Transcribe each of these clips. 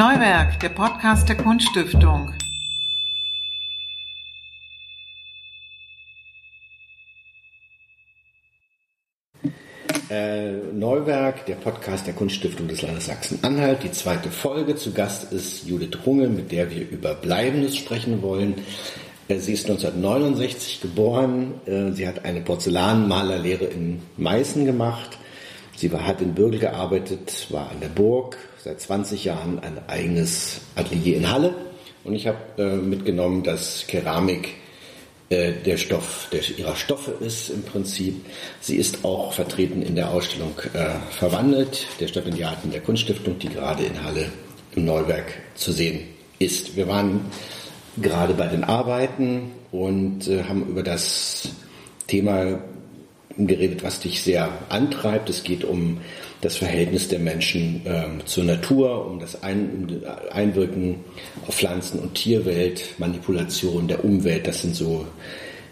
Neuwerk, der Podcast der Kunststiftung. Äh, Neuwerk, der Podcast der Kunststiftung des Landes Sachsen-Anhalt. Die zweite Folge. Zu Gast ist Judith Runge, mit der wir über Bleibendes sprechen wollen. Äh, sie ist 1969 geboren. Äh, sie hat eine Porzellanmalerlehre in Meißen gemacht. Sie war, hat in Bürgel gearbeitet, war an der Burg, seit 20 Jahren ein eigenes Atelier in Halle. Und ich habe äh, mitgenommen, dass Keramik äh, der Stoff der, ihrer Stoffe ist im Prinzip. Sie ist auch vertreten in der Ausstellung äh, Verwandelt, der Stipendiaten der Kunststiftung, die gerade in Halle im Neuwerk zu sehen ist. Wir waren gerade bei den Arbeiten und äh, haben über das Thema geredet, was dich sehr antreibt. Es geht um das Verhältnis der Menschen ähm, zur Natur, um das Ein Einwirken auf Pflanzen- und Tierwelt, Manipulation der Umwelt. Das sind so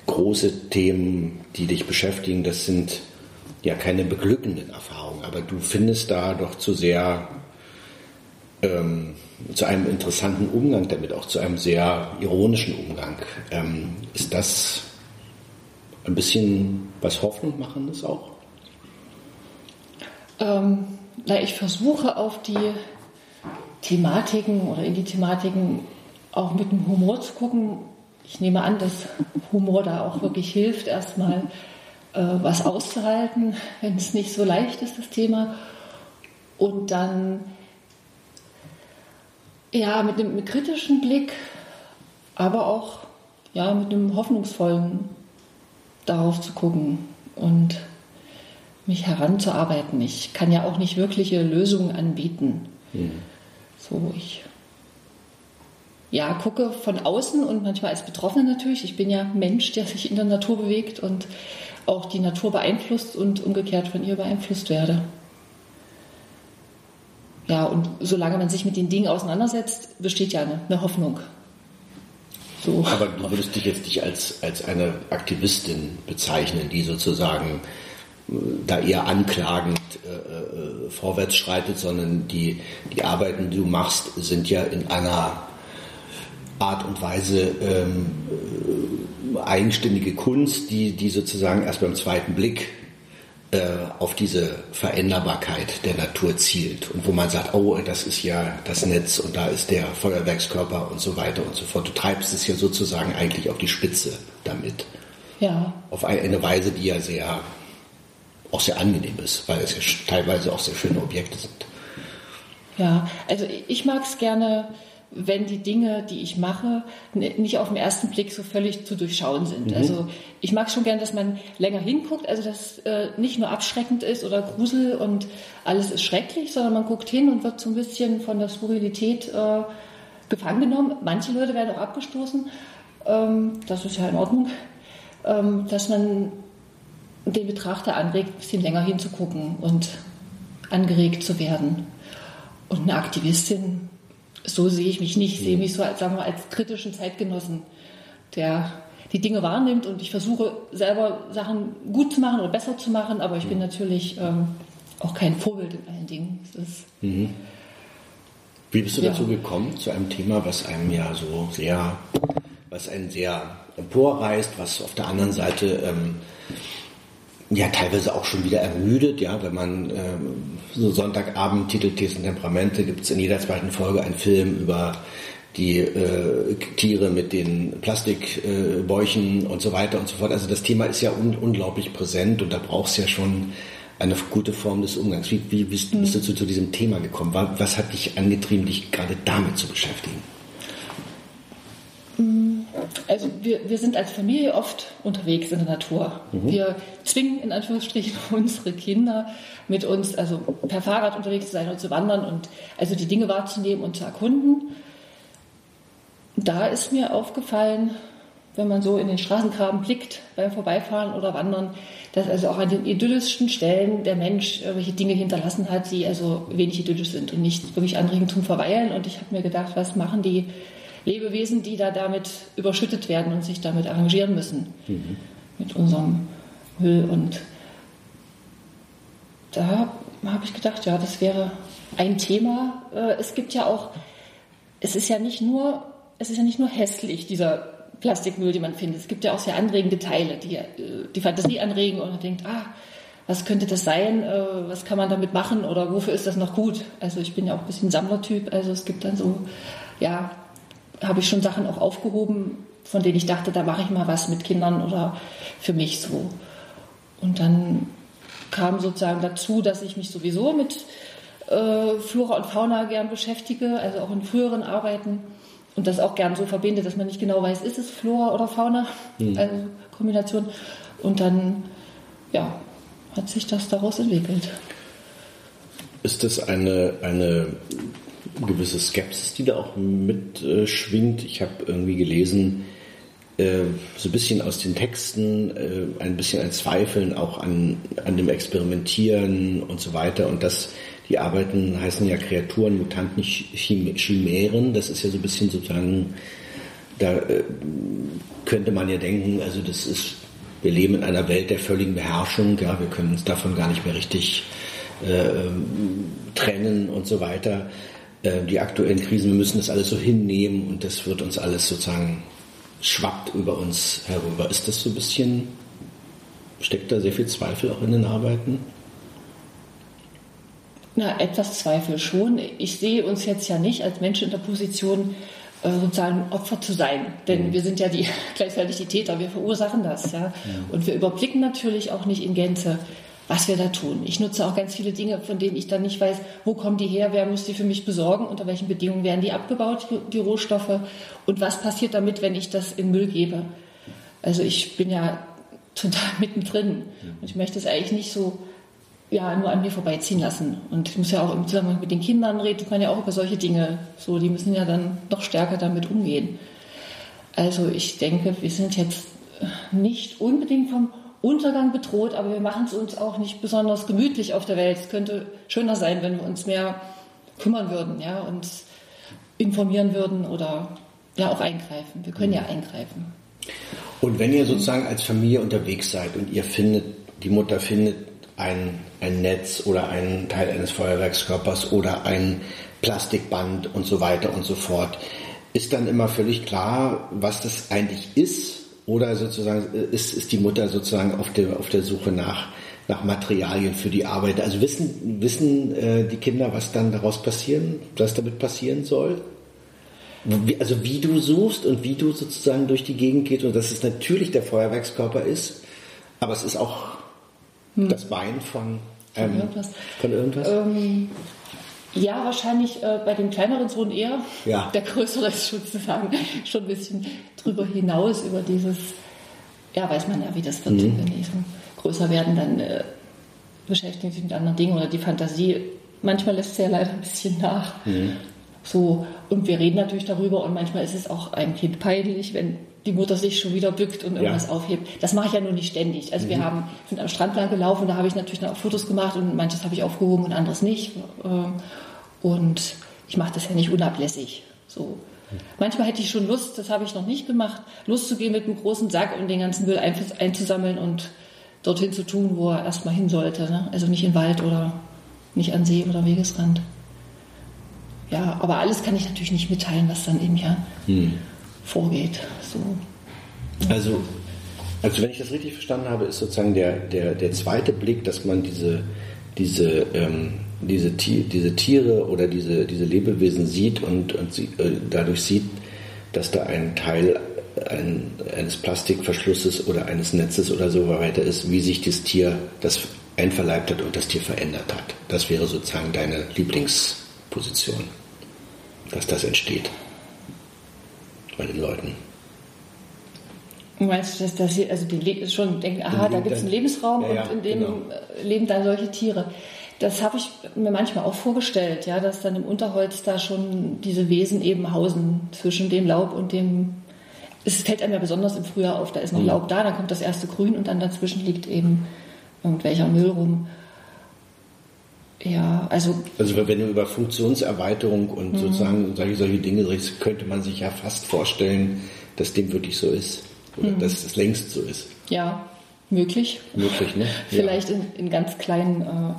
große Themen, die dich beschäftigen. Das sind ja keine beglückenden Erfahrungen, aber du findest da doch zu sehr ähm, zu einem interessanten Umgang damit, auch zu einem sehr ironischen Umgang. Ähm, ist das ein bisschen was Hoffnung machendes auch? Ähm, na, ich versuche auf die Thematiken oder in die Thematiken auch mit dem Humor zu gucken. Ich nehme an, dass Humor da auch wirklich hilft, erstmal äh, was auszuhalten, wenn es nicht so leicht ist, das Thema. Und dann ja mit einem kritischen Blick, aber auch ja, mit einem hoffnungsvollen darauf zu gucken und mich heranzuarbeiten. Ich kann ja auch nicht wirkliche Lösungen anbieten. Mhm. So, ich ja, gucke von außen und manchmal als Betroffene natürlich. Ich bin ja Mensch, der sich in der Natur bewegt und auch die Natur beeinflusst und umgekehrt von ihr beeinflusst werde. Ja, und solange man sich mit den Dingen auseinandersetzt, besteht ja eine, eine Hoffnung. So. Aber du würdest dich jetzt nicht als, als eine Aktivistin bezeichnen, die sozusagen äh, da eher anklagend äh, äh, vorwärts schreitet, sondern die, die Arbeiten, die du machst, sind ja in einer Art und Weise ähm, äh, eigenständige Kunst, die, die sozusagen erst beim zweiten Blick auf diese Veränderbarkeit der Natur zielt und wo man sagt, oh, das ist ja das Netz und da ist der Feuerwerkskörper und so weiter und so fort. Du treibst es ja sozusagen eigentlich auf die Spitze damit. Ja. Auf eine Weise, die ja sehr, auch sehr angenehm ist, weil es ja teilweise auch sehr schöne Objekte sind. Ja, also ich mag es gerne wenn die Dinge, die ich mache, nicht auf den ersten Blick so völlig zu durchschauen sind. Mhm. Also ich mag schon gern, dass man länger hinguckt, also dass äh, nicht nur abschreckend ist oder Grusel und alles ist schrecklich, sondern man guckt hin und wird so ein bisschen von der Skurrilität äh, gefangen genommen. Manche Leute werden auch abgestoßen, ähm, das ist ja in Ordnung, ähm, dass man den Betrachter anregt, ein bisschen länger hinzugucken und angeregt zu werden. Und eine Aktivistin so sehe ich mich nicht. Ich sehe mich so als, sagen wir, als kritischen Zeitgenossen, der die Dinge wahrnimmt und ich versuche selber Sachen gut zu machen oder besser zu machen, aber ich bin natürlich ähm, auch kein Vorbild in allen Dingen. Mhm. Wie bist du ja. dazu gekommen, zu einem Thema, was einem ja so sehr, was einen sehr emporreißt, was auf der anderen Seite ähm, ja teilweise auch schon wieder ermüdet, ja, wenn man ähm, so Sonntagabend Titel Thesen Temperamente gibt es in jeder zweiten Folge einen Film über die äh, Tiere mit den Plastikbäuchen äh, und so weiter und so fort. Also das Thema ist ja un unglaublich präsent und da braucht es ja schon eine gute Form des Umgangs. Wie, wie bist, bist du zu, zu diesem Thema gekommen? Was hat dich angetrieben, dich gerade damit zu beschäftigen? Also wir, wir sind als Familie oft unterwegs in der Natur. Mhm. Wir zwingen in Anführungsstrichen unsere Kinder mit uns, also per Fahrrad unterwegs zu sein und zu wandern und also die Dinge wahrzunehmen und zu erkunden. Da ist mir aufgefallen, wenn man so in den Straßengraben blickt beim Vorbeifahren oder Wandern, dass also auch an den idyllischsten Stellen der Mensch irgendwelche Dinge hinterlassen hat, die also wenig idyllisch sind und nicht wirklich anregend zum Verweilen. Und ich habe mir gedacht, was machen die Lebewesen, die da damit überschüttet werden und sich damit arrangieren müssen. Mhm. Mit unserem Müll. Und da habe ich gedacht, ja, das wäre ein Thema. Äh, es gibt ja auch es ist ja nicht nur, es ist ja nicht nur hässlich, dieser Plastikmüll, den man findet. Es gibt ja auch sehr anregende Teile, die äh, die Fantasie anregen und man denkt, ah, was könnte das sein? Äh, was kann man damit machen oder wofür ist das noch gut? Also ich bin ja auch ein bisschen Sammlertyp, also es gibt dann so, ja, habe ich schon Sachen auch aufgehoben, von denen ich dachte, da mache ich mal was mit Kindern oder für mich so. Und dann kam sozusagen dazu, dass ich mich sowieso mit äh, Flora und Fauna gern beschäftige, also auch in früheren Arbeiten und das auch gern so verbinde, dass man nicht genau weiß, ist es Flora oder Fauna, mhm. also Kombination. Und dann, ja, hat sich das daraus entwickelt. Ist das eine, eine gewisse Skepsis, die da auch mitschwingt? Ich habe irgendwie gelesen, äh, so ein bisschen aus den Texten, äh, ein bisschen ein Zweifeln auch an, an dem Experimentieren und so weiter und das die Arbeiten heißen ja Kreaturen, Mutanten, Chimären. Das ist ja so ein bisschen sozusagen, da äh, könnte man ja denken, also das ist, wir leben in einer Welt der völligen Beherrschung. Ja, wir können uns davon gar nicht mehr richtig äh, trennen und so weiter. Äh, die aktuellen Krisen, wir müssen das alles so hinnehmen und das wird uns alles sozusagen schwappt über uns herüber. Ist das so ein bisschen, steckt da sehr viel Zweifel auch in den Arbeiten? Na, etwas Zweifel schon. Ich sehe uns jetzt ja nicht als Menschen in der Position, äh, sozusagen Opfer zu sein. Denn mhm. wir sind ja die, gleichzeitig die Täter, wir verursachen das. Ja? Mhm. Und wir überblicken natürlich auch nicht in Gänze, was wir da tun. Ich nutze auch ganz viele Dinge, von denen ich dann nicht weiß, wo kommen die her, wer muss die für mich besorgen, unter welchen Bedingungen werden die abgebaut, die Rohstoffe und was passiert damit, wenn ich das in Müll gebe. Also ich bin ja total mittendrin mhm. und ich möchte es eigentlich nicht so ja, nur an mir vorbeiziehen lassen. Und ich muss ja auch im Zusammenhang mit den Kindern reden, man ja auch über solche Dinge. So, die müssen ja dann noch stärker damit umgehen. Also ich denke, wir sind jetzt nicht unbedingt vom Untergang bedroht, aber wir machen es uns auch nicht besonders gemütlich auf der Welt. Es könnte schöner sein, wenn wir uns mehr kümmern würden, ja, uns informieren würden oder ja auch eingreifen. Wir können ja eingreifen. Und wenn ihr sozusagen als Familie unterwegs seid und ihr findet, die Mutter findet ein, ein Netz oder ein Teil eines Feuerwerkskörpers oder ein Plastikband und so weiter und so fort. Ist dann immer völlig klar, was das eigentlich ist? Oder sozusagen ist, ist die Mutter sozusagen auf der, auf der Suche nach, nach Materialien für die Arbeit? Also wissen, wissen äh, die Kinder, was dann daraus passieren, was damit passieren soll? Wie, also wie du suchst und wie du sozusagen durch die Gegend gehst und dass es natürlich der Feuerwerkskörper ist, aber es ist auch hm. Das Bein von, ähm, von irgendwas. Von irgendwas? Ähm, ja, wahrscheinlich äh, bei dem kleineren Sohn eher. Ja. Der größere ist sozusagen schon ein bisschen drüber hinaus über dieses, ja, weiß man ja, wie das wird, mhm. wenn die so größer werden, dann äh, beschäftigen sich mit anderen Dingen oder die Fantasie. Manchmal lässt sie ja leider ein bisschen nach. Mhm. So, und wir reden natürlich darüber und manchmal ist es auch einem Kind peinlich, wenn die Mutter sich schon wieder bückt und irgendwas ja. aufhebt. Das mache ich ja nur nicht ständig. Also mhm. wir haben, sind am Strand lang gelaufen, da habe ich natürlich auch Fotos gemacht und manches habe ich aufgehoben und anderes nicht. Ähm, und ich mache das ja nicht unablässig. So. Manchmal hätte ich schon Lust, das habe ich noch nicht gemacht, Lust zu gehen mit einem großen Sack und den ganzen Müll einzusammeln und dorthin zu tun, wo er erstmal hin sollte. Ne? Also nicht in Wald oder nicht an See oder Wegesrand. Ja, aber alles kann ich natürlich nicht mitteilen, was dann eben ja hm vorgeht. So. Also, also wenn ich das richtig verstanden habe, ist sozusagen der, der, der zweite Blick, dass man diese, diese, ähm, diese, diese Tiere oder diese, diese Lebewesen sieht und, und sie, äh, dadurch sieht, dass da ein Teil ein, eines Plastikverschlusses oder eines Netzes oder so weiter ist, wie sich das Tier das einverleibt hat und das Tier verändert hat. Das wäre sozusagen deine Lieblingsposition, dass das entsteht bei den Leuten. Meinst du, dass, dass sie also die schon denken, aha, da gibt es einen Lebensraum ja, und in dem genau. leben dann solche Tiere? Das habe ich mir manchmal auch vorgestellt, ja, dass dann im Unterholz da schon diese Wesen eben hausen zwischen dem Laub und dem. Es fällt einem ja besonders im Frühjahr auf, da ist noch mhm. Laub da, dann kommt das erste Grün und dann dazwischen liegt eben irgendwelcher Müll rum. Ja, also. Also wenn du über Funktionserweiterung und mhm. sozusagen solche, solche Dinge redest, könnte man sich ja fast vorstellen, dass dem wirklich so ist. Oder mhm. dass es längst so ist. Ja, möglich. Möglich, ne? Vielleicht ja. in, in, ganz kleinen. Äh,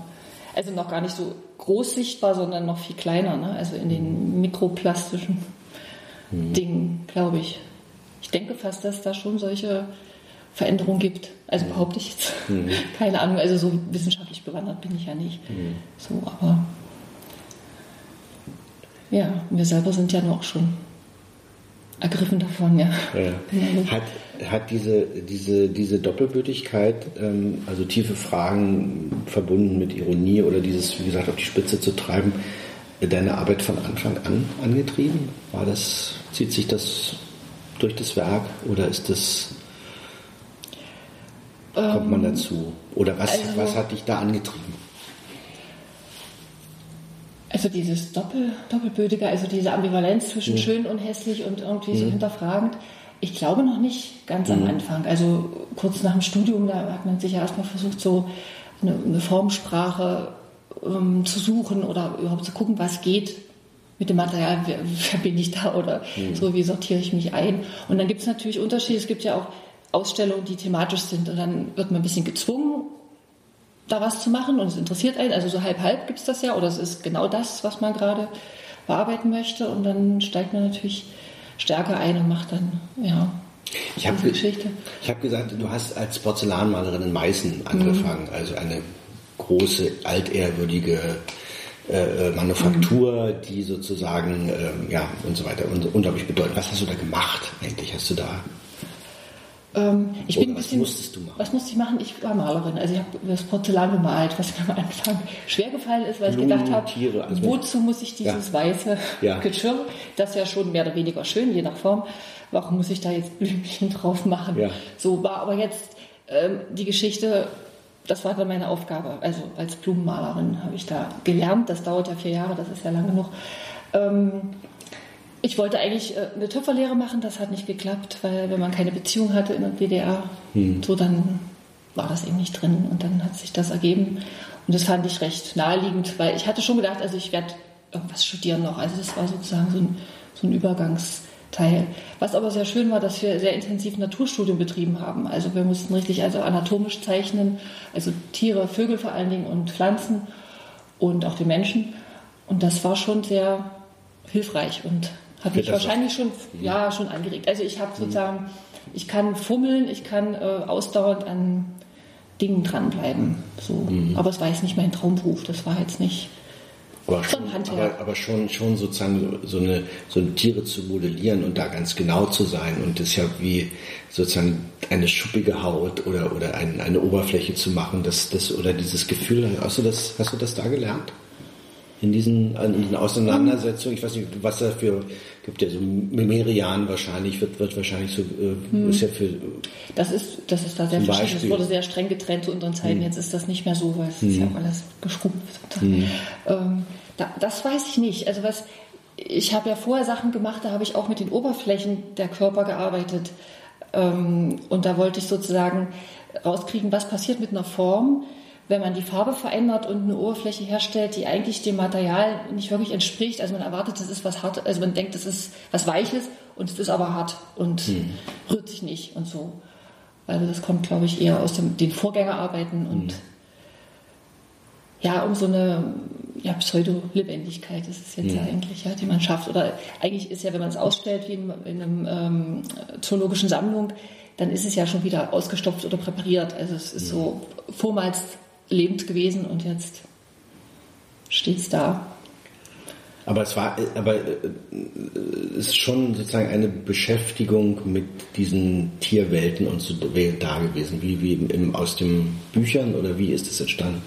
Also noch gar nicht so groß sichtbar, sondern noch viel kleiner, ne? also in den mikroplastischen mhm. Dingen, glaube ich. Ich denke fast, dass da schon solche Veränderungen gibt. Also behaupte ich jetzt. Mhm. Keine Ahnung, also so wissenschaftlich bewandert bin ich ja nicht. Mhm. So, aber ja, wir selber sind ja noch schon ergriffen davon, ja. ja. Hat, hat diese, diese, diese Doppelbötigkeit, ähm, also tiefe Fragen verbunden mit Ironie oder dieses, wie gesagt, auf die Spitze zu treiben, deine Arbeit von Anfang an angetrieben? War das, zieht sich das durch das Werk oder ist das, kommt man ähm, dazu? Oder was, also, was hat dich da angetrieben? Also dieses Doppel, Doppelbödige, also diese Ambivalenz zwischen mhm. schön und hässlich und irgendwie so mhm. hinterfragend. Ich glaube noch nicht ganz am mhm. Anfang. Also kurz nach dem Studium, da hat man sich ja erstmal versucht, so eine, eine Formsprache ähm, zu suchen oder überhaupt zu gucken, was geht mit dem Material, wer, wer bin ich da oder mhm. so, wie sortiere ich mich ein. Und dann gibt es natürlich Unterschiede. Es gibt ja auch Ausstellungen, die thematisch sind und dann wird man ein bisschen gezwungen, da was zu machen und es interessiert einen. Also so halb-halb gibt es das ja oder es ist genau das, was man gerade bearbeiten möchte und dann steigt man natürlich stärker ein und macht dann, ja, ich habe hab gesagt, du hast als Porzellanmalerin in Meißen angefangen, mhm. also eine große, altehrwürdige äh, äh Manufaktur, mhm. die sozusagen, äh, ja, und so weiter, und unglaublich bedeutend. Was hast du da gemacht eigentlich? Hast du da ähm, ich Oder bin was bisschen, musstest du machen? Was musste ich machen? Ich war Malerin. Also ich habe das Porzellan gemalt, was mir am Anfang schwer gefallen ist, weil Blumen, ich gedacht habe, also wozu muss ich dieses ja. weiße ja. Geschirr, das ja schon mehr oder weniger schön, je nach Form, warum muss ich da jetzt Blümchen drauf machen? Ja. So war aber jetzt ähm, die Geschichte, das war dann meine Aufgabe. Also als Blumenmalerin habe ich da gelernt. Das dauert ja vier Jahre, das ist ja lang genug. Ähm, ich wollte eigentlich äh, eine Töpferlehre machen, das hat nicht geklappt, weil wenn man keine Beziehung hatte in der DDR, hm. so dann war das eben nicht drin und dann hat sich das ergeben und das fand ich recht naheliegend, weil ich hatte schon gedacht, also ich werde irgendwas studieren noch, also das war sozusagen so ein, so ein Übergangsteil. Was aber sehr schön war, dass wir sehr intensiv Naturstudien betrieben haben. Also wir mussten richtig also anatomisch zeichnen, also Tiere, Vögel vor allen Dingen und Pflanzen und auch die Menschen. Und das war schon sehr hilfreich und hat mich wahrscheinlich schon, ja, schon angeregt. Also ich habe sozusagen, ich kann fummeln, ich kann äh, ausdauernd an Dingen dranbleiben. So. Mhm. Aber es war jetzt nicht mein Traumberuf, das war jetzt nicht. Aber schon, aber, aber, schon, schon sozusagen so eine, so Tiere zu modellieren und da ganz genau zu sein und das ja wie sozusagen eine schuppige Haut oder, oder ein, eine Oberfläche zu machen, das, das, oder dieses Gefühl, hast du das, hast du das da gelernt? In diesen, in diesen Auseinandersetzungen, ich weiß nicht, was da für, gibt ja so Merian wahrscheinlich, wird, wird wahrscheinlich so, äh, hm. ist ja für. Das ist, das ist da sehr verschieden. Es wurde sehr streng getrennt zu unseren Zeiten. Hm. Jetzt ist das nicht mehr so, weil es hm. ist ja auch alles geschrumpft. Hm. Ähm, da, das weiß ich nicht. Also was, ich habe ja vorher Sachen gemacht, da habe ich auch mit den Oberflächen der Körper gearbeitet. Ähm, und da wollte ich sozusagen rauskriegen, was passiert mit einer Form, wenn man die Farbe verändert und eine Oberfläche herstellt, die eigentlich dem Material nicht wirklich entspricht. Also man erwartet, das ist was hart, also man denkt, das ist was Weiches und es ist aber hart und hm. rührt sich nicht und so. Also das kommt, glaube ich, eher aus dem, den Vorgängerarbeiten und hm. ja, um so eine ja, Pseudo-Lebendigkeit ist es jetzt hm. ja eigentlich, ja, die man schafft. Oder eigentlich ist ja, wenn man es ausstellt wie in, in einer ähm, zoologischen Sammlung, dann ist es ja schon wieder ausgestopft oder präpariert. Also es ist so vormals lebend gewesen und jetzt steht es da. Aber es war, aber äh, es ist schon sozusagen eine Beschäftigung mit diesen Tierwelten und so da gewesen, wie, wie im, aus den Büchern oder wie ist es entstanden?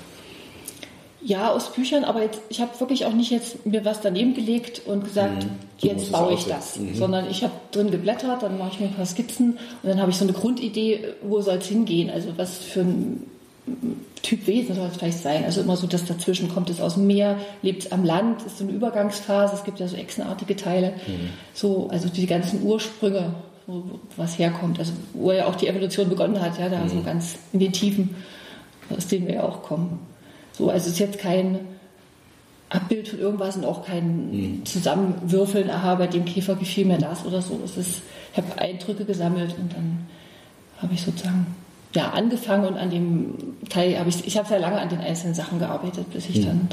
Ja, aus Büchern, aber jetzt, ich habe wirklich auch nicht jetzt mir was daneben gelegt und gesagt, mhm. so jetzt baue ich das, mhm. sondern ich habe drin geblättert, dann mache ich mir ein paar Skizzen und dann habe ich so eine Grundidee, wo soll es hingehen, also was für ein Typ Wesen soll es vielleicht sein. Also immer so, dass dazwischen kommt es aus dem Meer, lebt es am Land, ist so eine Übergangsphase. Es gibt ja so echsenartige Teile. Mhm. So, also die ganzen Ursprünge, wo, was herkommt. Also wo ja auch die Evolution begonnen hat, ja, da mhm. so ganz in den Tiefen, aus denen wir ja auch kommen. So, also es ist jetzt kein Abbild von irgendwas und auch kein mhm. Zusammenwürfeln, aha, bei dem Käfer gefiel mir das oder so. Es ist, ich habe Eindrücke gesammelt und dann habe ich sozusagen ja, angefangen und an dem Teil habe ich, ich habe sehr lange an den einzelnen Sachen gearbeitet, bis ich dann,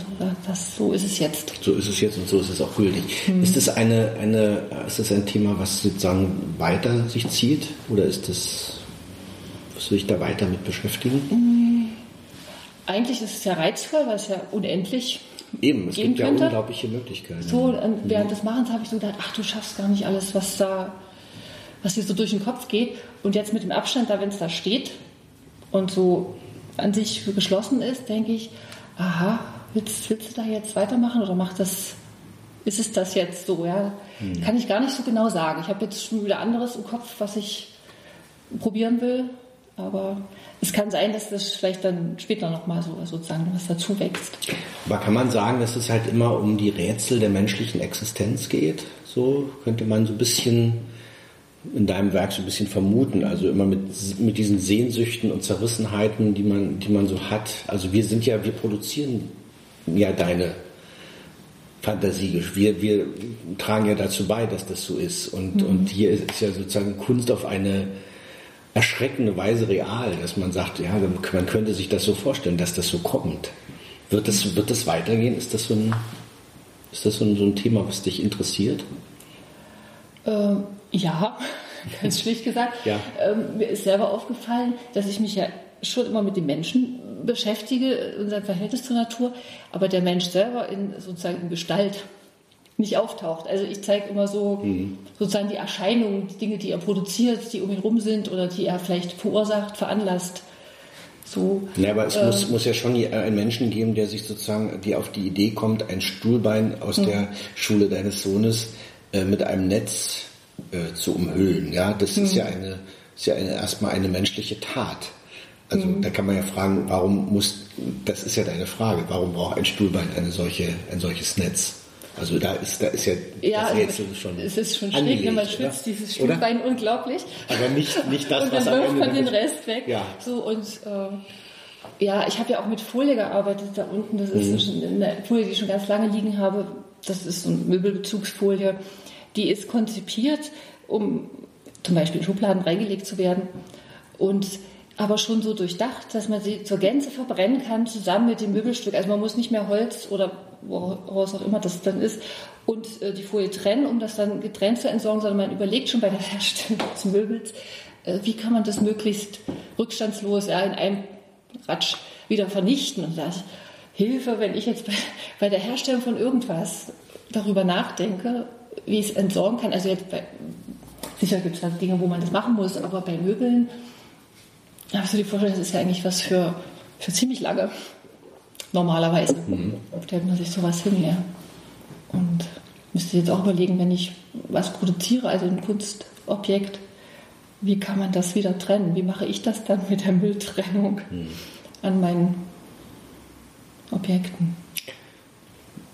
das, so ist es jetzt. So ist es jetzt und so ist es auch gültig. Mhm. Ist das eine, eine, ist das ein Thema, was sozusagen weiter sich zieht oder ist das, wirst du dich da weiter mit beschäftigen? Mhm. Eigentlich ist es ja reizvoll, weil es ja unendlich Eben, es gibt könnte. ja unglaubliche Möglichkeiten. So, während mhm. des Machens habe ich so gedacht, ach, du schaffst gar nicht alles, was da, was dir so durch den Kopf geht. Und jetzt mit dem Abstand da, wenn es da steht, und so an sich geschlossen ist, denke ich, aha, willst, willst du da jetzt weitermachen oder macht das, ist es das jetzt so? Ja? Hm. Kann ich gar nicht so genau sagen. Ich habe jetzt schon wieder anderes im Kopf, was ich probieren will, aber es kann sein, dass das vielleicht dann später nochmal so sozusagen was dazu wächst. Aber kann man sagen, dass es halt immer um die Rätsel der menschlichen Existenz geht? So könnte man so ein bisschen in deinem Werk so ein bisschen vermuten. Also immer mit, mit diesen Sehnsüchten und Zerrissenheiten, die man, die man so hat. Also wir sind ja, wir produzieren ja deine Fantasie. Wir, wir tragen ja dazu bei, dass das so ist. Und, mhm. und hier ist ja sozusagen Kunst auf eine erschreckende Weise real, dass man sagt, ja, man könnte sich das so vorstellen, dass das so kommt. Wird das, wird das weitergehen? Ist das so ein, ist das so ein, so ein Thema, was dich interessiert? Ähm ja, ganz schlicht gesagt. Ja. Ähm, mir ist selber aufgefallen, dass ich mich ja schon immer mit dem Menschen beschäftige und sein Verhältnis zur Natur, aber der Mensch selber in sozusagen in Gestalt nicht auftaucht. Also ich zeige immer so mhm. sozusagen die Erscheinungen, die Dinge, die er produziert, die um ihn rum sind oder die er vielleicht verursacht, veranlasst. So, ja, aber es äh, muss, muss ja schon einen Menschen geben, der sich sozusagen, die auf die Idee kommt, ein Stuhlbein aus mhm. der Schule deines Sohnes äh, mit einem Netz äh, zu umhüllen. Ja, das mhm. ist ja eine, ist ja eine, erstmal eine menschliche Tat. Also mhm. da kann man ja fragen, warum muss, das ist ja deine Frage, warum braucht ein Stuhlbein eine solche, ein solches Netz? Also da ist, da ist ja, ja das Rätsel schon. Es ist schon schräg, wenn man schwitzt, dieses Stuhlbein oder? unglaublich. Aber nicht, nicht das, und was dann wirft man den Rest weg. Ja. So und äh, ja, ich habe ja auch mit Folie gearbeitet da unten. Das ist mhm. eine Folie, die ich schon ganz lange liegen habe. Das ist so eine Möbelbezugsfolie die ist konzipiert, um zum Beispiel in Schubladen reingelegt zu werden und aber schon so durchdacht, dass man sie zur Gänze verbrennen kann, zusammen mit dem Möbelstück. Also man muss nicht mehr Holz oder woraus auch immer das dann ist und äh, die Folie trennen, um das dann getrennt zu entsorgen, sondern man überlegt schon bei der Herstellung des Möbels, äh, wie kann man das möglichst rückstandslos in einem Ratsch wieder vernichten. Und das Hilfe, wenn ich jetzt bei der Herstellung von irgendwas darüber nachdenke, wie ich es entsorgen kann. Also jetzt bei, sicher gibt es da Dinge, wo man das machen muss, aber bei Möbeln habe ich so die Vorstellung, das ist ja eigentlich was für, für ziemlich lange. Normalerweise mhm. stellt man sich sowas hin, ja. Und müsste jetzt auch überlegen, wenn ich was produziere, also ein Kunstobjekt, wie kann man das wieder trennen? Wie mache ich das dann mit der Mülltrennung mhm. an meinen Objekten?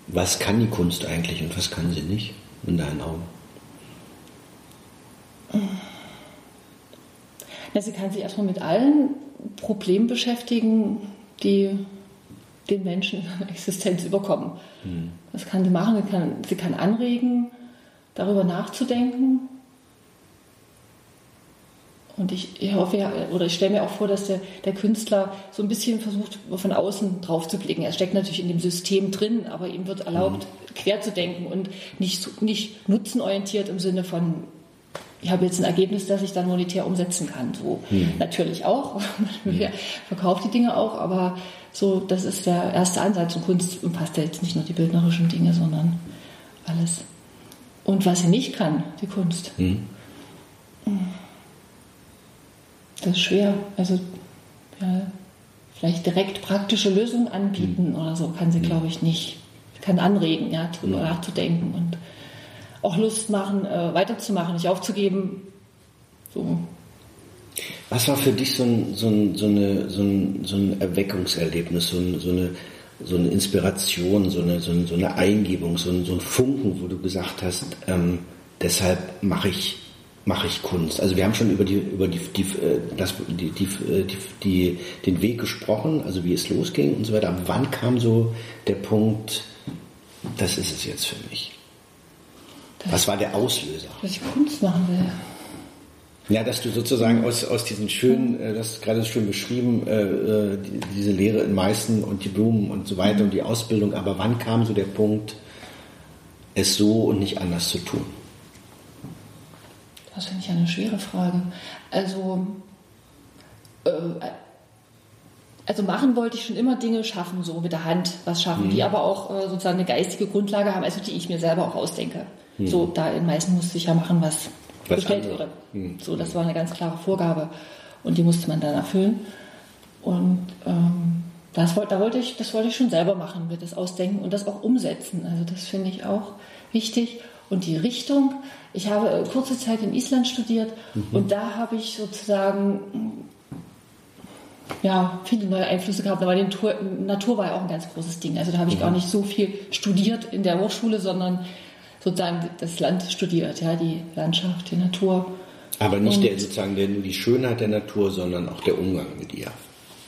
Was kann die Kunst eigentlich und was kann sie nicht? In deinen Augen? Ja, sie kann sich erstmal mit allen Problemen beschäftigen, die den Menschen in seiner Existenz überkommen. Hm. Das kann sie machen, sie kann, sie kann anregen, darüber nachzudenken, und ich, ich hoffe oder ich stelle mir auch vor, dass der, der Künstler so ein bisschen versucht, von außen drauf zu blicken. Er steckt natürlich in dem System drin, aber ihm wird erlaubt, mhm. quer zu denken und nicht, nicht nutzenorientiert im Sinne von, ich habe jetzt ein Ergebnis, das ich dann monetär umsetzen kann. So mhm. natürlich auch. Man mhm. verkauft die Dinge auch, aber so, das ist der erste Ansatz. Und Kunst umfasst ja jetzt nicht nur die bildnerischen Dinge, sondern alles. Und was sie nicht kann, die Kunst. Mhm. Mhm das ist schwer. Also ja, vielleicht direkt praktische Lösungen anbieten mhm. oder so kann sie, glaube ich, nicht. Kann anregen, ja, drüber ja. nachzudenken und auch Lust machen, äh, weiterzumachen, nicht aufzugeben. So. Was war für dich so ein, so ein, so eine, so ein, so ein Erweckungserlebnis, so, ein, so, eine, so eine Inspiration, so eine, so eine, so eine Eingebung, so ein, so ein Funken, wo du gesagt hast, ähm, deshalb mache ich mache ich Kunst. Also wir haben schon über die über die, die, äh, das, die, die, die, die, den Weg gesprochen, also wie es losging und so weiter. Aber wann kam so der Punkt, das ist es jetzt für mich? Das Was war der Auslöser? Dass ich Kunst machen will. Ja, dass du sozusagen aus, aus diesen schönen, äh, das hast gerade schön beschrieben, äh, äh, die, diese Lehre in Meißen und die Blumen und so weiter und die Ausbildung, aber wann kam so der Punkt, es so und nicht anders zu tun? Das finde ich eine schwere Frage. Also, äh, also machen wollte ich schon immer Dinge schaffen, so mit der Hand was schaffen, die aber auch äh, sozusagen eine geistige Grundlage haben, also die ich mir selber auch ausdenke. So, da in Meißen musste ich ja machen, was, Was bestellt andere. wurde. So, das war eine ganz klare Vorgabe und die musste man dann erfüllen. Und ähm, das, wollte- da wollte ich, das wollte ich schon selber machen, mir das ausdenken und das auch umsetzen. Also das finde ich auch wichtig. Und die Richtung, ich habe äh, kurze Zeit in Island studiert und da habe ich sozusagen ja, viele neue Einflüsse gehabt, aber die Natur, Natur war ja auch ein ganz großes Ding. Also da habe ich gar nicht so viel studiert in der Hochschule, sondern sozusagen das Land studiert, ja, die Landschaft, die Natur. Aber nicht der sozusagen der, die Schönheit der Natur, sondern auch der Umgang mit ihr.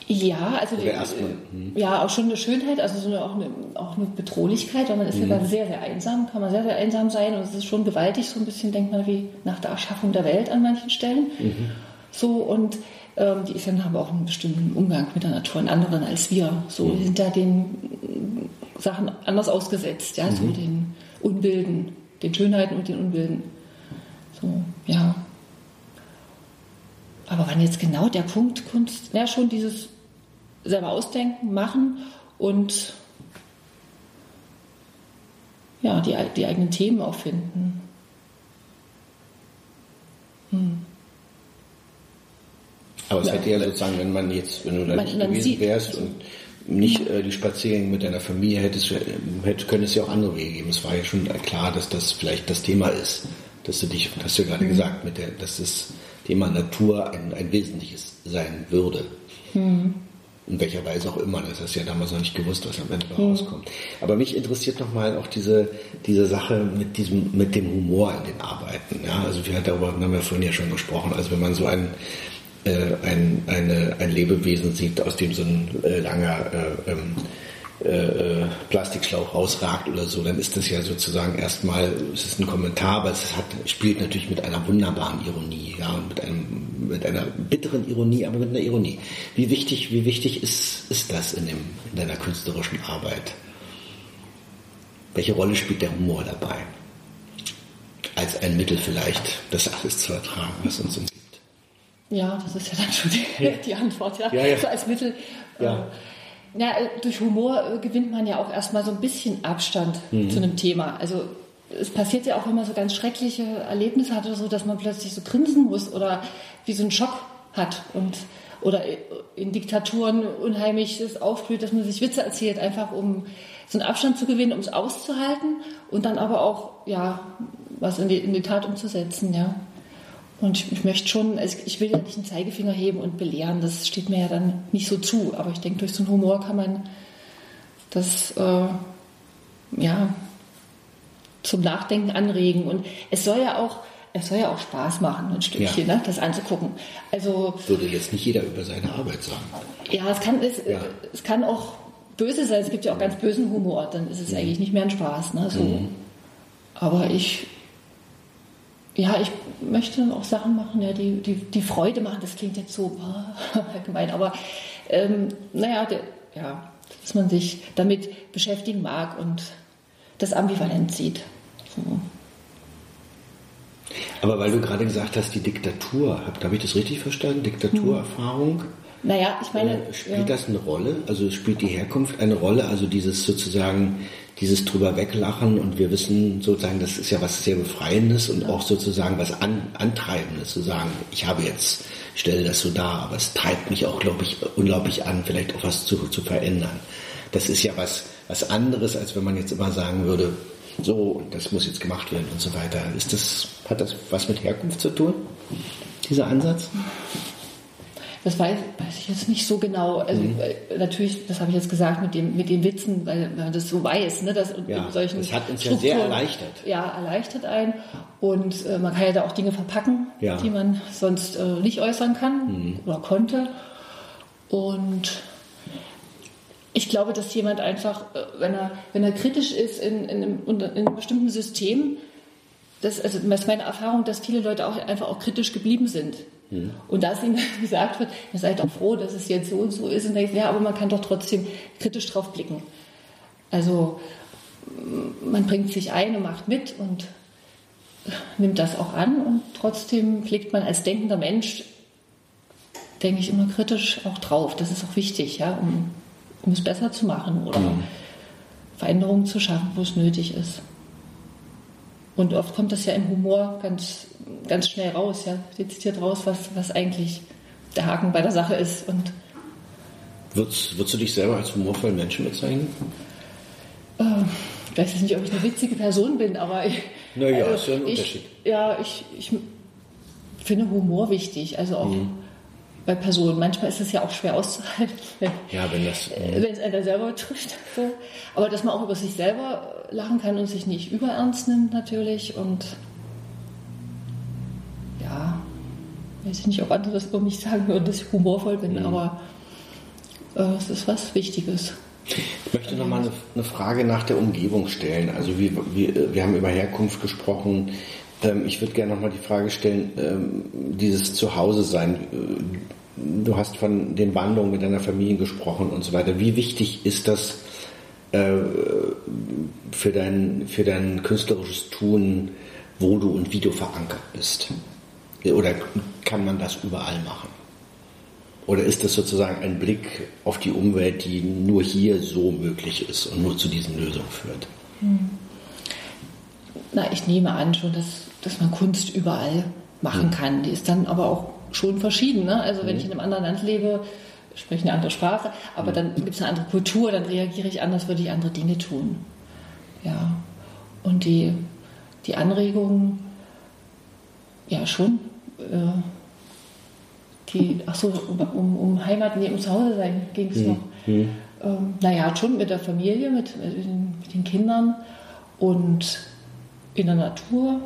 Ja, also die, erstmal, ja auch schon eine Schönheit, also so eine, auch, eine, auch eine Bedrohlichkeit, weil man ist ja dann sehr, sehr einsam, kann man sehr, sehr einsam sein und es ist schon gewaltig, so ein bisschen denkt man wie nach der Erschaffung der Welt an manchen Stellen. So und ähm, die Isländer haben auch einen bestimmten Umgang mit der Natur, einen anderen als wir. So die sind da den Sachen anders ausgesetzt, ja, so den Unbilden, den Schönheiten und den Unbilden. So, ja. Aber wann jetzt genau der Punkt Kunst, ja schon dieses selber ausdenken, machen und ja, die, die eigenen Themen auch finden. Aber es Ja. hätte ja sozusagen, wenn man jetzt, wenn du da nicht gewesen wärst und nicht äh, die Spaziergänge mit deiner Familie hättest, hätte, könnte es ja auch andere Wege geben. Es war ja schon klar, dass das vielleicht das Thema ist, dass du dich, hast du ja gerade Mhm. gesagt, mit der, dass das Thema Natur ein, ein wesentliches sein würde. Mhm. In welcher Weise auch immer. Das hast du ja damals noch nicht gewusst, was am Ende Mhm. rauskommt. Aber mich interessiert nochmal auch diese, diese Sache mit diesem, mit dem Humor in den Arbeiten. Ja, also wir darüber haben wir vorhin ja schon gesprochen. Also wenn man so ein, äh, ein, eine, ein Lebewesen sieht, aus dem so ein äh, langer äh, ähm, äh, äh, Plastikschlauch rausragt oder so, dann ist das ja sozusagen erstmal, es ist ein Kommentar, aber es hat, spielt natürlich mit einer wunderbaren Ironie, ja, und mit einem, mit einer bitteren Ironie, aber mit einer Ironie. Wie wichtig, wie wichtig ist, ist das in dem, in deiner künstlerischen Arbeit? Welche Rolle spielt der Humor dabei? Als ein Mittel vielleicht, das alles zu ertragen, was uns umgibt. Ja, das ist ja dann schon die, die Antwort, ja. Ja, ja. So als Mittel. Ja. äh, Ja, äh, durch Humor äh, gewinnt man ja auch erstmal so ein bisschen Abstand Mhm. zu einem Thema. Also es passiert ja auch, wenn man so ganz schreckliche Erlebnisse hat oder so, dass man plötzlich so grinsen muss oder wie so einen Schock hat und oder in Diktaturen unheimlich das aufblüht, dass man sich Witze erzählt, einfach um so einen Abstand zu gewinnen, um es auszuhalten und dann aber auch ja was in die, in die Tat umzusetzen, ja. Und ich, ich möchte schon, also ich will ja nicht einen Zeigefinger heben und belehren, das steht mir ja dann nicht so zu. Aber ich denke, durch so einen Humor kann man das äh, ja zum Nachdenken anregen. Und es soll ja auch, es soll ja auch Spaß machen, ein Stückchen, Ja. ne, das anzugucken. Also Würde jetzt nicht jeder über seine Arbeit sagen. ja, es kann, es, Ja. es kann auch böse sein. Es gibt ja auch ganz bösen Humor. Dann ist es eigentlich nicht mehr ein Spaß. Ne? So. Aber ich, ja, ich möchte auch Sachen machen, ja, die, die, die Freude machen. Das klingt jetzt so allgemein, aber ähm, naja, der, ja, dass man sich damit beschäftigen mag und das ambivalent sieht. So. Aber weil du gerade gesagt hast, die Diktatur, habe hab ich das richtig verstanden? Diktaturerfahrung? Naja, ich meine, Äh, spielt ja. das eine Rolle? Also spielt die Herkunft eine Rolle? Also dieses sozusagen, dieses drüber weglachen und wir wissen sozusagen, das ist ja was sehr Befreiendes und auch sozusagen was an, Antreibendes, zu sagen, ich habe jetzt, ich stelle das so dar, aber es treibt mich auch, glaube ich, unglaublich an, vielleicht auch was zu, zu verändern. Das ist ja was, was anderes, als wenn man jetzt immer sagen würde, so, und das muss jetzt gemacht werden und so weiter. Ist das, hat das was mit Herkunft zu tun, dieser Ansatz? Das weiß, weiß ich jetzt nicht so genau. Also Mhm. natürlich, das habe ich jetzt gesagt mit dem mit den Witzen, weil man das so weiß, ne, dass Ja, solchen das hat uns ja sehr erleichtert. Ja, erleichtert einen und äh, man kann ja da auch Dinge verpacken, Ja. Mhm. die man sonst äh, nicht äußern kann oder konnte. Und ich glaube, dass jemand einfach, äh, wenn er wenn er kritisch ist in, in, einem, in einem bestimmten System, das, also das ist meine Erfahrung, dass viele Leute auch einfach auch kritisch geblieben sind. Mhm. Und dass ihnen gesagt wird, ihr seid doch froh, dass es jetzt so und so ist. Und denkt, ja, aber man kann doch trotzdem kritisch drauf blicken. Also man bringt sich ein und macht mit und nimmt das auch an und trotzdem blickt man als denkender Mensch, denke ich, immer kritisch auch drauf. Das ist auch wichtig, ja, um, um es besser zu machen oder mhm. Veränderungen zu schaffen, wo es nötig ist. Und oft kommt das ja im Humor ganz, ganz schnell raus, ja, dezidiert raus, was, was eigentlich der Haken bei der Sache ist. Und würdest, würdest du dich selber als humorvollen Menschen bezeichnen? Äh, ich weiß jetzt nicht, ob ich eine witzige Person bin, aber ich, naja, also, ist ja ein Unterschied. Ich, ja, ich, ich finde Humor wichtig, also auch mhm. Bei Personen. Manchmal ist es ja auch schwer auszuhalten, wenn, ja, wenn, das, äh, wenn es einer selber trifft. So. Aber dass man auch über sich selber lachen kann und sich nicht überernst nimmt natürlich und ja, weiß ich nicht, ob andere das über mich sagen würden, dass ich humorvoll bin, mhm. aber äh, es ist was Wichtiges. Ich möchte noch mal eine, eine, Frage nach der Umgebung stellen. Also wir, wir, wir haben über Herkunft gesprochen. Ähm, ich würde gerne noch mal die Frage stellen, ähm, dieses Zuhause sein. Du hast von den Wandlungen mit deiner Familie gesprochen und so weiter. Wie wichtig ist das äh, für, dein, für dein künstlerisches Tun, wo du und wie du verankert bist? Oder kann man das überall machen? Oder ist das sozusagen ein Blick auf die Umwelt, die nur hier so möglich ist und nur zu diesen Lösungen führt? Hm. Na, ich nehme an schon, dass, dass man Kunst überall machen hm. kann. Die ist dann aber auch schon verschieden. Ne? Also wenn hm. ich in einem anderen Land lebe, spreche eine andere Sprache, aber hm. dann gibt es eine andere Kultur, dann reagiere ich anders, würde ich andere Dinge tun. Ja. Und die, die Anregungen, ja schon. Äh, die, ach so, um, um, um Heimat, nee, um Zuhause sein ging es mhm. noch. Mhm. Ähm, naja, schon mit der Familie, mit, mit, den Kindern und in der Natur,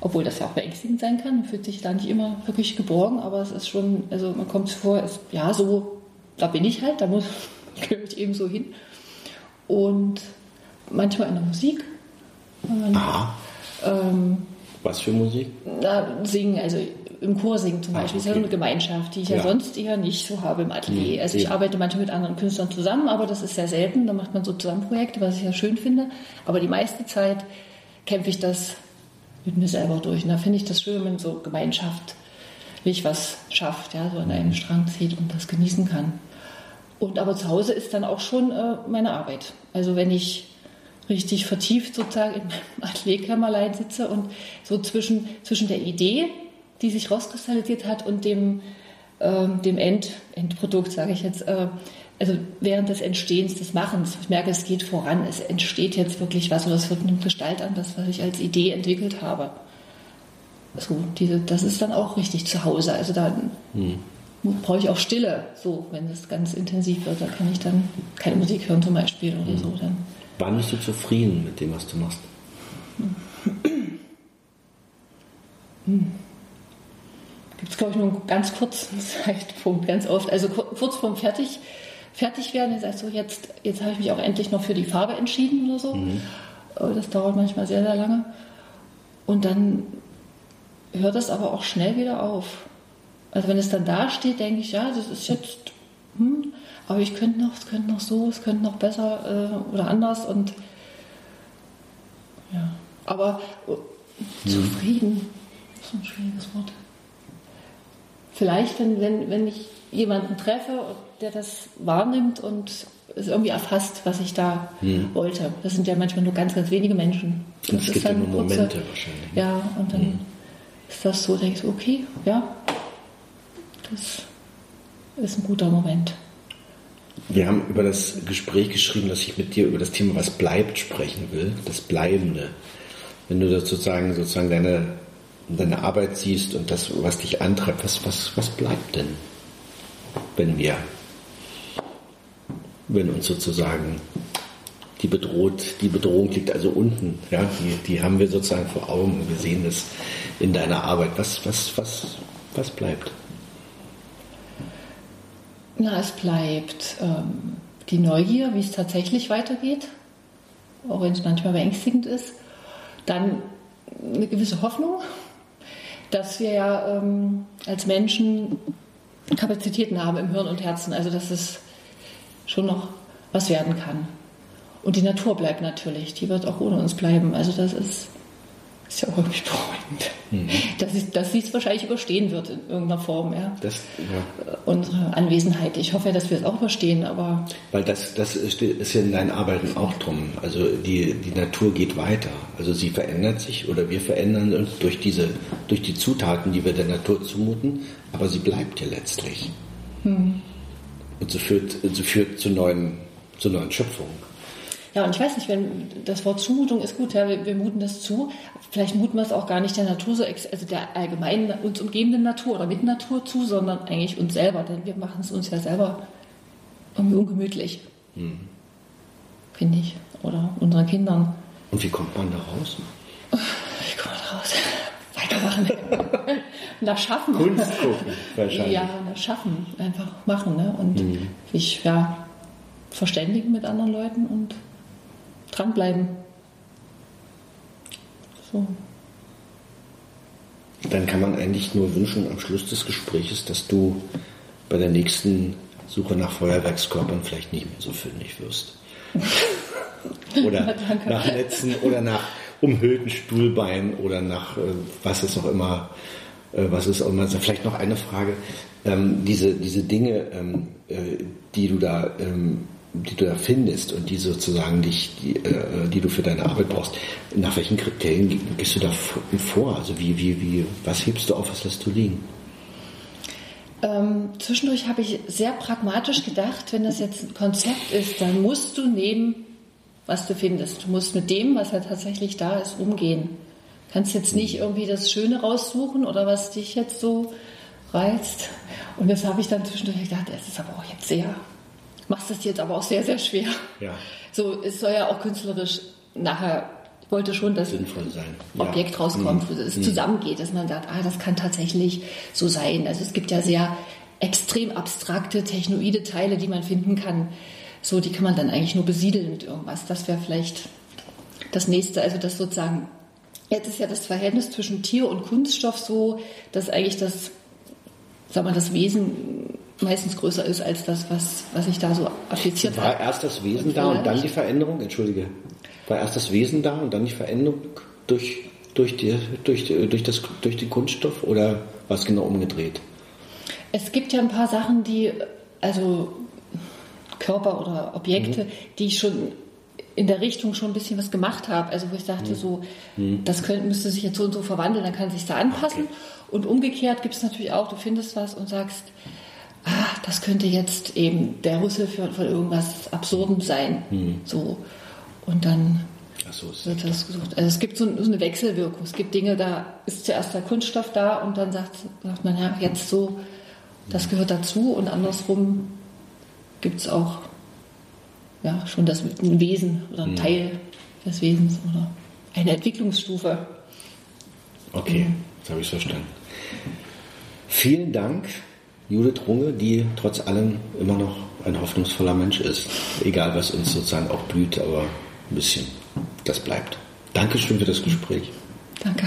obwohl das ja auch beängstigend sein kann, man fühlt sich da nicht immer wirklich geborgen, aber es ist schon, also man kommt vor, es, ja, so, da bin ich halt, da muss, gehöre ich eben so hin. Und manchmal in der Musik. Man. Ähm, Was für Musik? Na, singen, also im Chor singen zum ah, Beispiel. Ah, okay. Das ist ja eine Gemeinschaft, die ich ja. ja. sonst eher nicht so habe im Atelier. Mhm. Also ich arbeite manchmal mit anderen Künstlern zusammen, aber das ist sehr selten. Da macht man so Zusammenprojekte, was ich ja schön finde. Aber die meiste Zeit kämpfe ich das mit mir selber durch. Und da finde ich das schön, wenn so gemeinschaftlich was schafft, ja, so an einem. Strang zieht und das genießen kann. Und aber zu Hause ist dann auch schon äh, meine Arbeit. Also wenn ich richtig vertieft sozusagen in meinem Atelierkämmerlein sitze und so zwischen, zwischen der Idee die sich rauskristallisiert hat und dem, äh, dem End, Endprodukt, sage ich jetzt, äh, also während des Entstehens, des Machens. Ich merke, es geht voran, es entsteht jetzt wirklich was oder es wird eine Gestalt an, das, was ich als Idee entwickelt habe. So, diese, das ist dann auch richtig zu Hause. Also da hm. brauche ich auch Stille, so, wenn es ganz intensiv wird. Da kann ich dann keine Musik hören zum Beispiel oder hm. so. Dann. Wann bist du zufrieden mit dem, was du machst? Hm gibt es, glaube ich, nur einen ganz kurzen Zeitpunkt, ganz oft. Also kurz vorm fertig, fertig werden, dann sagst du, jetzt, jetzt habe ich mich auch endlich noch für die Farbe entschieden oder so. Mhm. Das dauert manchmal sehr, sehr lange. Und dann hört das aber auch schnell wieder auf. Also wenn es dann da steht, denke ich, ja, das ist jetzt, hm, aber ich könnte noch, es könnte noch so, es könnte noch besser äh, oder anders und ja, aber mhm. zufrieden, das ist ein schwieriges Wort vielleicht, wenn, wenn, wenn ich jemanden treffe, der das wahrnimmt und es irgendwie erfasst, was ich da hm. wollte. Das sind ja manchmal nur ganz, ganz wenige Menschen. Das es gibt ja nur Momente kurze, wahrscheinlich. Ja, und dann hm. ist das so, denke ich, okay, ja, das ist ein guter Moment. Wir haben über das Gespräch geschrieben, dass ich mit dir über das Thema Was bleibt sprechen will, das Bleibende. Wenn du sozusagen, sozusagen deine deine Arbeit siehst und das, was dich antreibt, was, was, was bleibt denn, wenn wir, wenn uns sozusagen die bedroht, die Bedrohung liegt also unten, ja, die, die haben wir sozusagen vor Augen, wir sehen das in deiner Arbeit. Was, was, was, was bleibt? Na, es bleibt ähm, die Neugier, wie es tatsächlich weitergeht, auch wenn es manchmal beängstigend ist. Dann eine gewisse Hoffnung, dass wir ja ähm, als Menschen Kapazitäten haben im Hirn und Herzen, also dass es schon noch was werden kann. Und die Natur bleibt natürlich, die wird auch ohne uns bleiben. Also das ist, ist ja auch irgendwie beruhigend. Mhm. Dass, ich, dass sie es wahrscheinlich überstehen wird in irgendeiner Form, ja. Das, ja. Unsere Anwesenheit. Ich hoffe ja, dass wir es auch überstehen, aber. Weil das, das ist, ja in deinen Arbeiten auch drum. Also die, die Natur geht weiter. Also sie verändert sich oder wir verändern uns durch diese, durch die Zutaten, die wir der Natur zumuten, aber sie bleibt ja letztlich. Mhm. Und so führt, so führt zu neuen, zu neuen Schöpfungen. Ja, und ich weiß nicht, wenn das Wort Zumutung ist gut, ja, wir, wir, muten das zu. Vielleicht muten wir es auch gar nicht der Natur so, also der allgemeinen uns umgebenden Natur oder mit Natur zu, sondern eigentlich uns selber, denn wir machen es uns ja selber irgendwie ungemütlich. Hm. Finde ich. Oder unseren Kindern. Und wie kommt man da raus? Wie kommt man da raus? Weitermachen. nach Schaffen. Kunst gucken, wahrscheinlich. Ja, nach Schaffen. Einfach machen. Ne? Und hm. ich, ja, verständigen mit anderen Leuten und dranbleiben. So. Dann kann man eigentlich nur wünschen am Schluss des Gesprächs, dass du bei der nächsten Suche nach Feuerwerkskörpern vielleicht nicht mehr so fündig wirst. oder nach Netzen oder nach umhüllten Stuhlbeinen oder nach äh, was es auch immer, äh, was ist auch immer. Vielleicht noch eine Frage. Ähm, diese, diese Dinge, ähm, äh, die du da ähm, die du da findest und die sozusagen dich, die, äh, die du für deine Arbeit brauchst, nach welchen Kriterien gehst du da vor? Also wie, wie, wie, was hebst du auf, was lässt du liegen? Ähm, zwischendurch habe ich sehr pragmatisch gedacht, wenn das jetzt ein Konzept ist, dann musst du nehmen, was du findest. Du musst mit dem, was ja tatsächlich da ist, umgehen. Du kannst jetzt nicht mhm. irgendwie das Schöne raussuchen oder was dich jetzt so reizt. Und das habe ich dann zwischendurch gedacht, das ist aber auch jetzt sehr machst es jetzt aber auch sehr, sehr schwer. Ja. So, es soll ja auch künstlerisch nachher, ich wollte schon, dass Sinnvoll sein. Objekt ja. rauskommt, mhm. wo es mhm. zusammengeht, dass man sagt, ah, das kann tatsächlich so sein. Also es gibt ja sehr extrem abstrakte, technoide Teile, die man finden kann. So, die kann man dann eigentlich nur besiedeln mit irgendwas. Das wäre vielleicht das nächste, also das sozusagen, jetzt ist ja das Verhältnis zwischen Tier und Kunststoff so, dass eigentlich das, sag mal, das Wesen meistens größer ist als das, was, was ich da so appliziert habe. War erst das Wesen da und dann die Veränderung? Entschuldige. War erst das Wesen da und dann die Veränderung durch, durch, die, durch, durch, das, durch den Kunststoff oder war es genau umgedreht? Es gibt ja ein paar Sachen, die, also Körper oder Objekte, mhm. die ich schon in der Richtung schon ein bisschen was gemacht habe. Also wo ich dachte, mhm. so, mhm. das könnte, müsste sich jetzt so und so verwandeln, dann kann sich da anpassen. Okay. Und umgekehrt gibt es natürlich auch, du findest was und sagst, ah, das könnte jetzt eben der Rüssel für, von irgendwas Absurdem sein. Hm. So. Und dann so, wird das gesucht. Also es gibt so, eine Wechselwirkung. Es gibt Dinge, da ist zuerst der Kunststoff da und dann sagt, sagt man, ja, jetzt so, das gehört dazu und andersrum gibt es auch ja, schon das ein Wesen oder ein hm. Teil des Wesens oder eine Entwicklungsstufe. Okay, mhm. jetzt habe ich verstanden. Vielen Dank Judith Runge, die trotz allem immer noch ein hoffnungsvoller Mensch ist. Egal, was uns sozusagen auch blüht, aber ein bisschen, das bleibt. Dankeschön für das Gespräch. Danke.